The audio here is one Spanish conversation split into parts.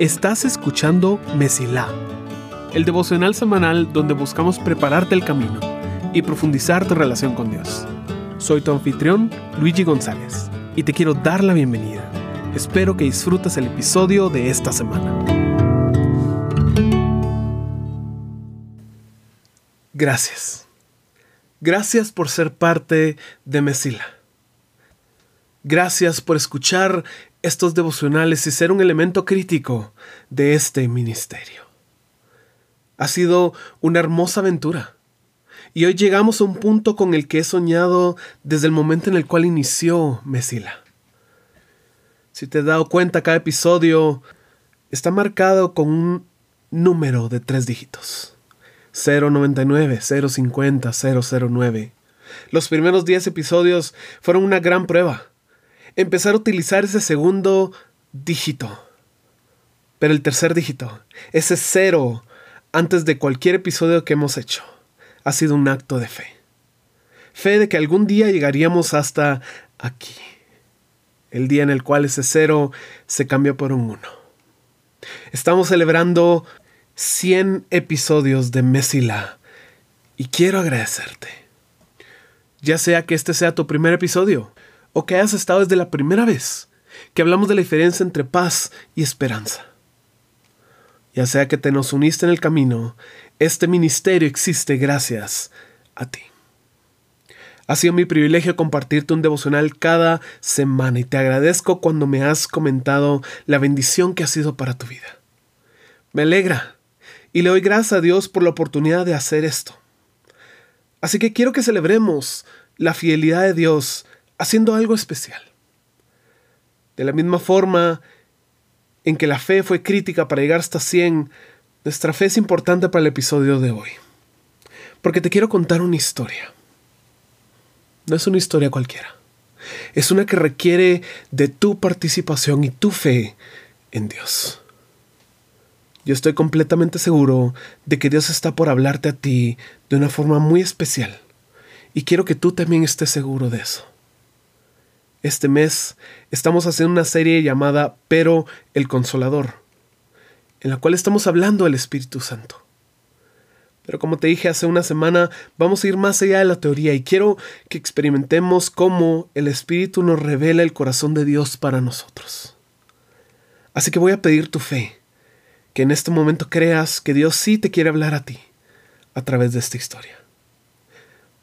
Estás escuchando Mesilá, el devocional semanal donde buscamos prepararte el camino y profundizar tu relación con Dios. Soy tu anfitrión, Luigi González, y te quiero dar la bienvenida. Espero que disfrutes el episodio de esta semana. Gracias. Gracias por ser parte de Mesila. Gracias por escuchar estos devocionales y ser un elemento crítico de este ministerio. Ha sido una hermosa aventura. Y hoy llegamos a un punto con el que he soñado desde el momento en el cual inició Mesila. Si te has dado cuenta, cada episodio está marcado con un número de tres dígitos. 099, 050, 009. Los primeros 10 episodios fueron una gran prueba empezar a utilizar ese segundo dígito. Pero el tercer dígito, ese cero, antes de cualquier episodio que hemos hecho, ha sido un acto de fe. Fe de que algún día llegaríamos hasta aquí. El día en el cual ese cero se cambió por un uno. Estamos celebrando 100 episodios de Mesila y quiero agradecerte. Ya sea que este sea tu primer episodio o que hayas estado desde la primera vez que hablamos de la diferencia entre paz y esperanza. Ya sea que te nos uniste en el camino, este ministerio existe gracias a ti. Ha sido mi privilegio compartirte un devocional cada semana y te agradezco cuando me has comentado la bendición que ha sido para tu vida. Me alegra y le doy gracias a Dios por la oportunidad de hacer esto. Así que quiero que celebremos la fidelidad de Dios haciendo algo especial. De la misma forma en que la fe fue crítica para llegar hasta 100, nuestra fe es importante para el episodio de hoy. Porque te quiero contar una historia. No es una historia cualquiera. Es una que requiere de tu participación y tu fe en Dios. Yo estoy completamente seguro de que Dios está por hablarte a ti de una forma muy especial. Y quiero que tú también estés seguro de eso. Este mes estamos haciendo una serie llamada Pero el Consolador, en la cual estamos hablando del Espíritu Santo. Pero como te dije hace una semana, vamos a ir más allá de la teoría y quiero que experimentemos cómo el Espíritu nos revela el corazón de Dios para nosotros. Así que voy a pedir tu fe, que en este momento creas que Dios sí te quiere hablar a ti a través de esta historia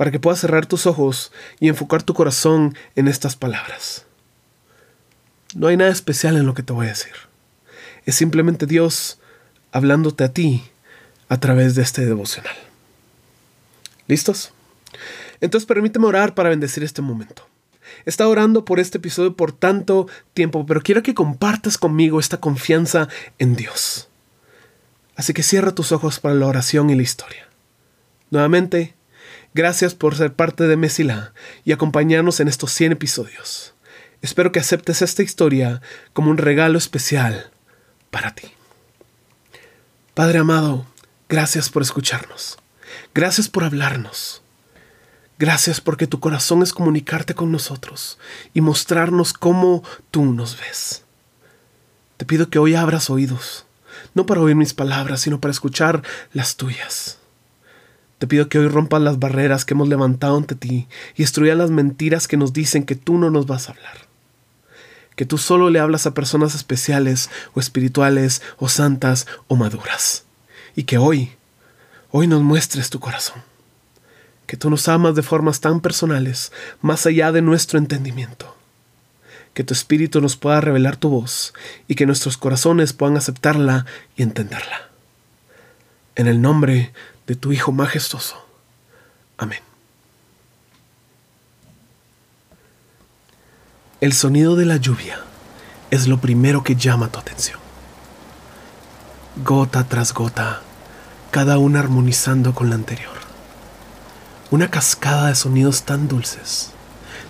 para que puedas cerrar tus ojos y enfocar tu corazón en estas palabras. No hay nada especial en lo que te voy a decir. Es simplemente Dios hablándote a ti a través de este devocional. ¿Listos? Entonces permíteme orar para bendecir este momento. He estado orando por este episodio por tanto tiempo, pero quiero que compartas conmigo esta confianza en Dios. Así que cierra tus ojos para la oración y la historia. Nuevamente, Gracias por ser parte de Mesila y acompañarnos en estos 100 episodios. Espero que aceptes esta historia como un regalo especial para ti. Padre amado, gracias por escucharnos. Gracias por hablarnos. Gracias porque tu corazón es comunicarte con nosotros y mostrarnos cómo tú nos ves. Te pido que hoy abras oídos, no para oír mis palabras, sino para escuchar las tuyas. Te pido que hoy rompas las barreras que hemos levantado ante ti y destruyas las mentiras que nos dicen que tú no nos vas a hablar. Que tú solo le hablas a personas especiales o espirituales o santas o maduras. Y que hoy, hoy nos muestres tu corazón. Que tú nos amas de formas tan personales, más allá de nuestro entendimiento. Que tu espíritu nos pueda revelar tu voz y que nuestros corazones puedan aceptarla y entenderla. En el nombre de tu Hijo majestuoso. Amén. El sonido de la lluvia es lo primero que llama tu atención. Gota tras gota, cada una armonizando con la anterior. Una cascada de sonidos tan dulces,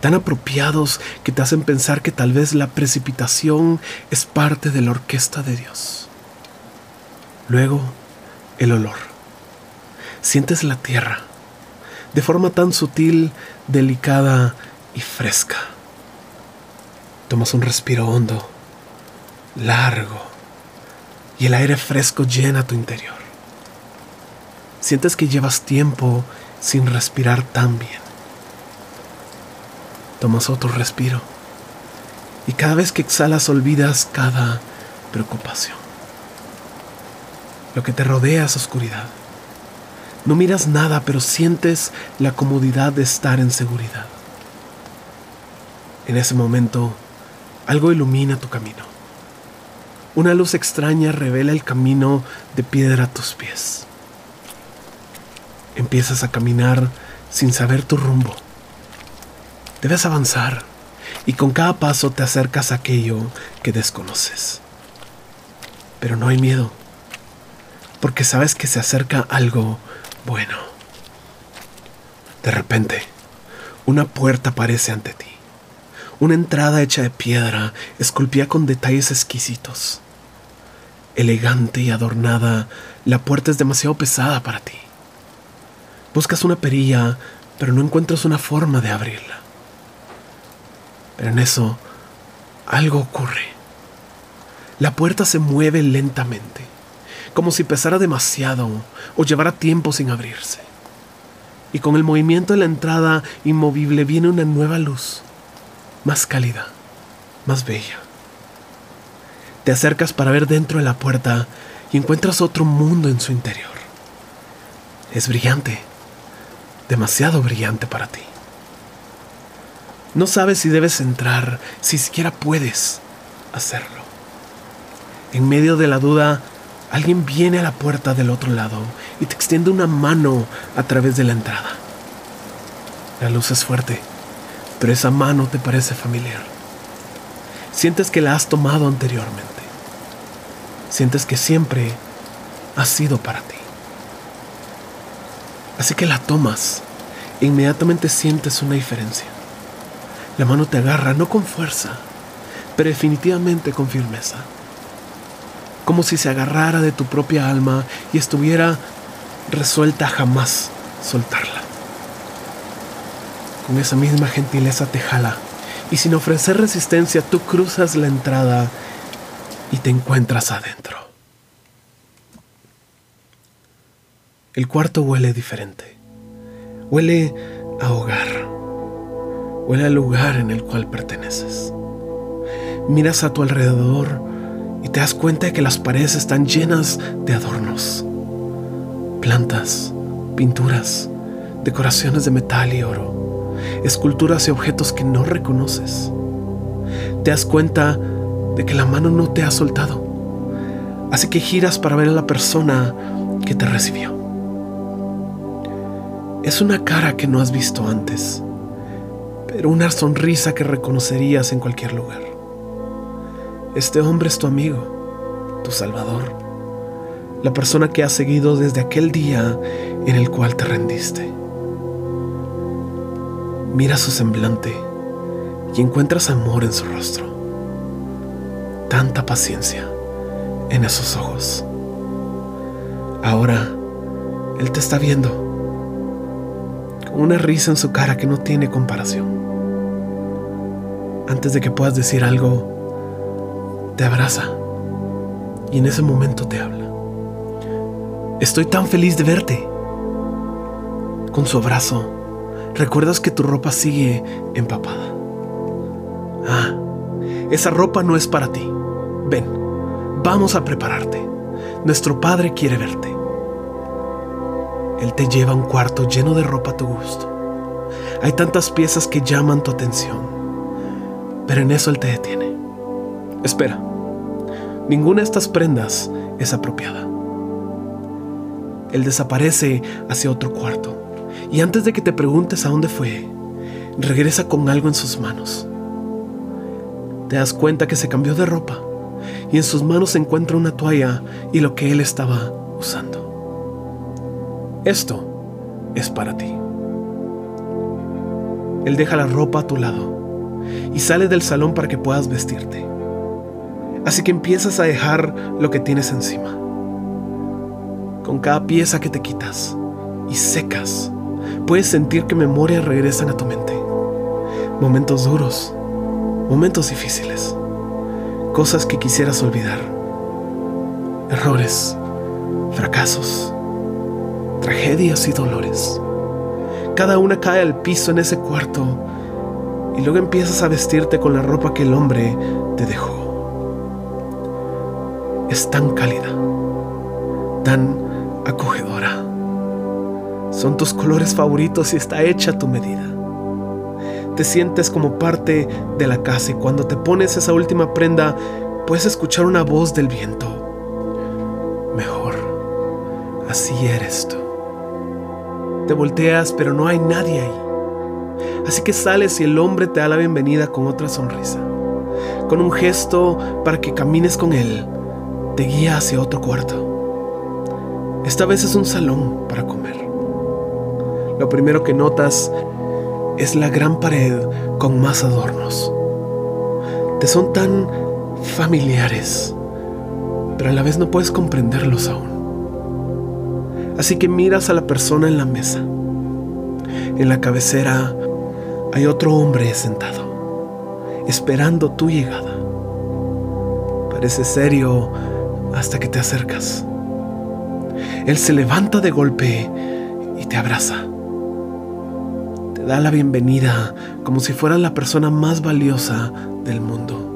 tan apropiados que te hacen pensar que tal vez la precipitación es parte de la orquesta de Dios. Luego, el olor sientes la tierra de forma tan sutil, delicada y fresca. Tomas un respiro hondo largo, y el aire fresco llena tu interior. Sientes que llevas tiempo sin respirar tan bien. Tomas otro respiro y cada vez que exhalas olvidas cada preocupación. Lo que te rodea es oscuridad. No miras nada, pero sientes la comodidad de estar en seguridad. En ese momento, algo ilumina tu camino. Una luz extraña revela el camino de piedra a tus pies. Empiezas a caminar sin saber tu rumbo. Debes avanzar y con cada paso te acercas a aquello que desconoces. Pero no hay miedo, porque sabes que se acerca algo bueno. De repente, una puerta aparece ante ti. Una entrada hecha de piedra, esculpida con detalles exquisitos. Elegante y adornada, la puerta es demasiado pesada para ti. Buscas una perilla, pero no encuentras una forma de abrirla. Pero en eso, algo ocurre. La puerta se mueve lentamente, como si pesara demasiado o llevara tiempo sin abrirse. Y con el movimiento de la entrada inmovible viene una nueva luz, más cálida, más bella. Te acercas para ver dentro de la puerta y encuentras otro mundo en su interior. Es brillante, demasiado brillante para ti. No sabes si debes entrar, si siquiera puedes hacerlo. En medio de la duda, alguien viene a la puerta del otro lado y te extiende una mano a través de la entrada. La luz es fuerte, pero esa mano te parece familiar. Sientes que la has tomado anteriormente. Sientes que siempre ha sido para ti. Así que la tomas e inmediatamente sientes una diferencia. La mano te agarra no con fuerza, pero definitivamente con firmeza. Como si se agarrara de tu propia alma y estuviera resuelta a jamás soltarla. Con esa misma gentileza te jala y sin ofrecer resistencia tú cruzas la entrada y te encuentras adentro. El cuarto huele diferente. Huele a hogar huele al lugar en el cual perteneces. Miras a tu alrededor y te das cuenta de que las paredes están llenas de adornos, plantas, pinturas, decoraciones de metal y oro, esculturas y objetos que no reconoces. Te das cuenta de que la mano no te ha soltado, así que giras para ver a la persona que te recibió. Es una cara que no has visto antes pero una sonrisa que reconocerías en cualquier lugar. Este hombre es tu amigo, tu salvador, la persona que has seguido desde aquel día en el cual te rendiste. Mira su semblante y encuentras amor en su rostro, tanta paciencia en esos ojos. Ahora, Él te está viendo, con una risa en su cara que no tiene comparación antes de que puedas decir algo, te abraza y en ese momento te habla. Estoy tan feliz de verte. Con su abrazo, recuerdas que tu ropa sigue empapada. Ah, esa ropa no es para ti. Ven, vamos a prepararte. Nuestro padre quiere verte. Él te lleva a un cuarto lleno de ropa a tu gusto. Hay tantas piezas que llaman tu atención pero en eso Él te detiene. Espera, ninguna de estas prendas es apropiada. Él desaparece hacia otro cuarto y antes de que te preguntes a dónde fue, regresa con algo en sus manos. Te das cuenta que se cambió de ropa y en sus manos se encuentra una toalla y lo que él estaba usando. Esto es para ti. Él deja la ropa a tu lado y sale del salón para que puedas vestirte. Así que empiezas a dejar lo que tienes encima. Con cada pieza que te quitas y secas, puedes sentir que memorias regresan a tu mente. Momentos duros, momentos difíciles, cosas que quisieras olvidar. Errores, fracasos, tragedias y dolores. Cada una cae al piso en ese cuarto y luego empiezas a vestirte con la ropa que el hombre te dejó. Es tan cálida, tan acogedora. Son tus colores favoritos y está hecha a tu medida. Te sientes como parte de la casa y cuando te pones esa última prenda puedes escuchar una voz del viento. Mejor, así eres tú. Te volteas pero no hay nadie ahí. Así que sales y el hombre te da la bienvenida con otra sonrisa. Con un gesto para que camines con él, te guía hacia otro cuarto. Esta vez es un salón para comer. Lo primero que notas es la gran pared con más adornos. Te son tan familiares, pero a la vez no puedes comprenderlos aún. Así que miras a la persona en la mesa. En la cabecera hay otro hombre sentado, esperando tu llegada. Parece serio hasta que te acercas. Él se levanta de golpe y te abraza. Te da la bienvenida como si fuera la persona más valiosa del mundo.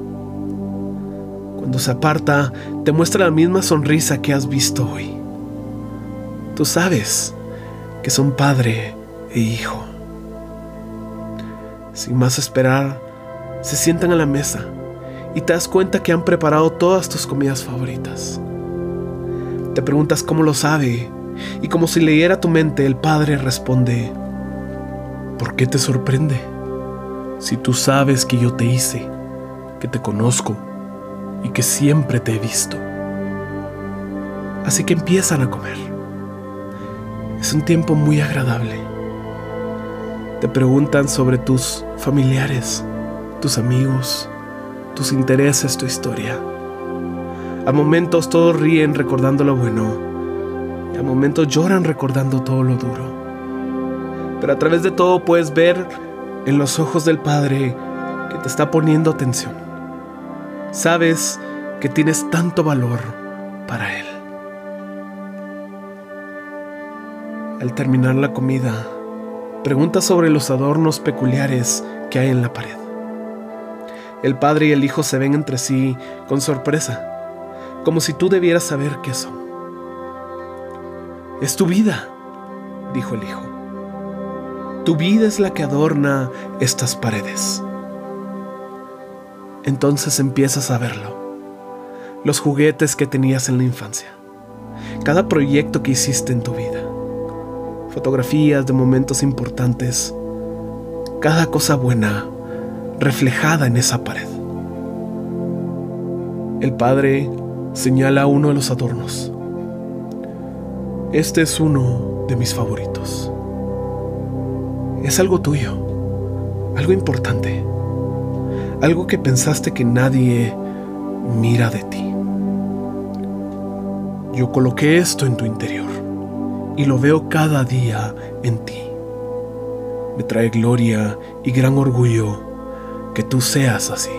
Cuando se aparta, te muestra la misma sonrisa que has visto hoy. Tú sabes que son padre e hijo. Sin más esperar, se sientan a la mesa y te das cuenta que han preparado todas tus comidas favoritas. Te preguntas cómo lo sabe y como si leyera tu mente, el padre responde, ¿por qué te sorprende? Si tú sabes que yo te hice, que te conozco y que siempre te he visto. Así que empiezan a comer. Es un tiempo muy agradable. Te preguntan sobre tus familiares, tus amigos, tus intereses, tu historia. A momentos todos ríen recordando lo bueno y a momentos lloran recordando todo lo duro. Pero a través de todo puedes ver en los ojos del Padre que te está poniendo atención. Sabes que tienes tanto valor para Él. Al terminar la comida, pregunta sobre los adornos peculiares que hay en la pared. El padre y el hijo se ven entre sí con sorpresa, como si tú debieras saber qué son. Es tu vida, dijo el hijo. Tu vida es la que adorna estas paredes. Entonces empiezas a verlo. Los juguetes que tenías en la infancia. Cada proyecto que hiciste en tu vida. Fotografías de momentos importantes. Cada cosa buena reflejada en esa pared. El padre señala uno de los adornos. Este es uno de mis favoritos. Es algo tuyo, algo importante, algo que pensaste que nadie mira de ti. Yo coloqué esto en tu interior y lo veo cada día en ti. Me trae gloria y gran orgullo que tú seas así.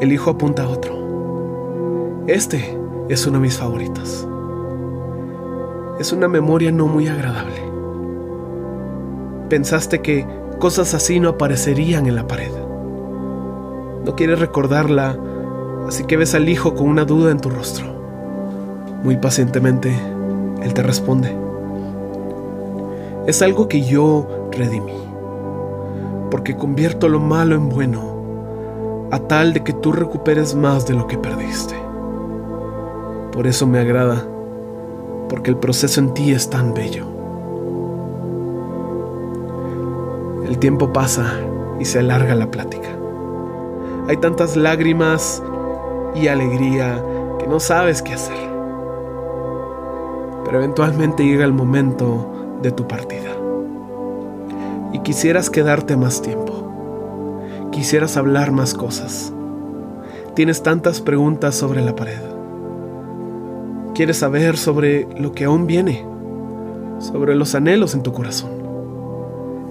El hijo apunta a otro. Este es uno de mis favoritos. Es una memoria no muy agradable. Pensaste que cosas así no aparecerían en la pared. No quieres recordarla, así que ves al hijo con una duda en tu rostro. Muy pacientemente, él te responde. Es algo que yo redimí porque convierto lo malo en bueno, a tal de que tú recuperes más de lo que perdiste. Por eso me agrada, porque el proceso en ti es tan bello. El tiempo pasa y se alarga la plática. Hay tantas lágrimas y alegría que no sabes qué hacer. Pero eventualmente llega el momento de tu partida quisieras quedarte más tiempo. Quisieras hablar más cosas. Tienes tantas preguntas sobre la pared. Quieres saber sobre lo que aún viene, sobre los anhelos en tu corazón.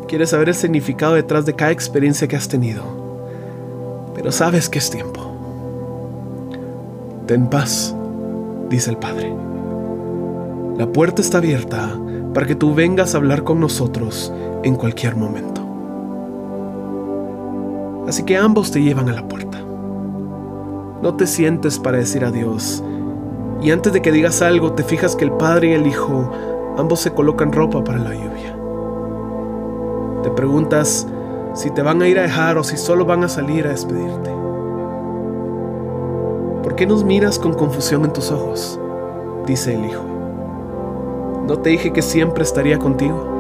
Quieres saber el significado detrás de cada experiencia que has tenido. pero sabes que es tiempo. Ten paz, dice el Padre. La puerta está abierta para que tú vengas a hablar con nosotros en cualquier momento. Así que ambos te llevan a la puerta. No te sientes para decir adiós. Y antes de que digas algo, te fijas que el padre y el hijo ambos se colocan ropa para la lluvia. Te preguntas si te van a ir a dejar o si solo van a salir a despedirte. ¿Por qué nos miras con confusión en tus ojos? dice el hijo. ¿No te dije que siempre estaría contigo?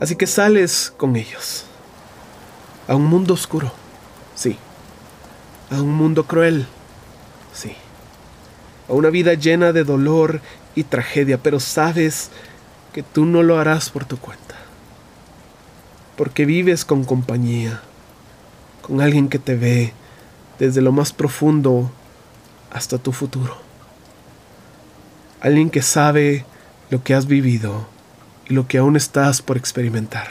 Así que sales con ellos. A un mundo oscuro, sí. A un mundo cruel, sí. A una vida llena de dolor y tragedia, pero sabes que tú no lo harás por tu cuenta. Porque vives con compañía, con alguien que te ve desde lo más profundo hasta tu futuro alguien que sabe lo que has vivido y lo que aún estás por experimentar.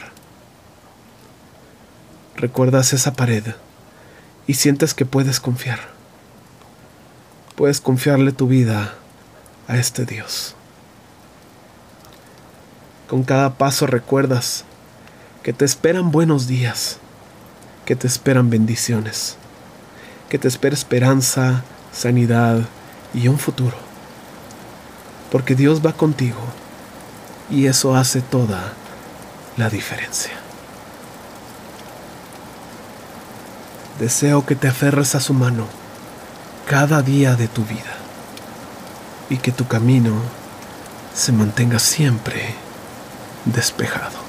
Recuerdas esa pared y sientes que puedes confiar. Puedes confiarle tu vida a este Dios. Con cada paso recuerdas que te esperan buenos días, que te esperan bendiciones, que te espera esperanza, sanidad y un futuro porque Dios va contigo y eso hace toda la diferencia. Deseo que te aferres a su mano cada día de tu vida y que tu camino se mantenga siempre despejado.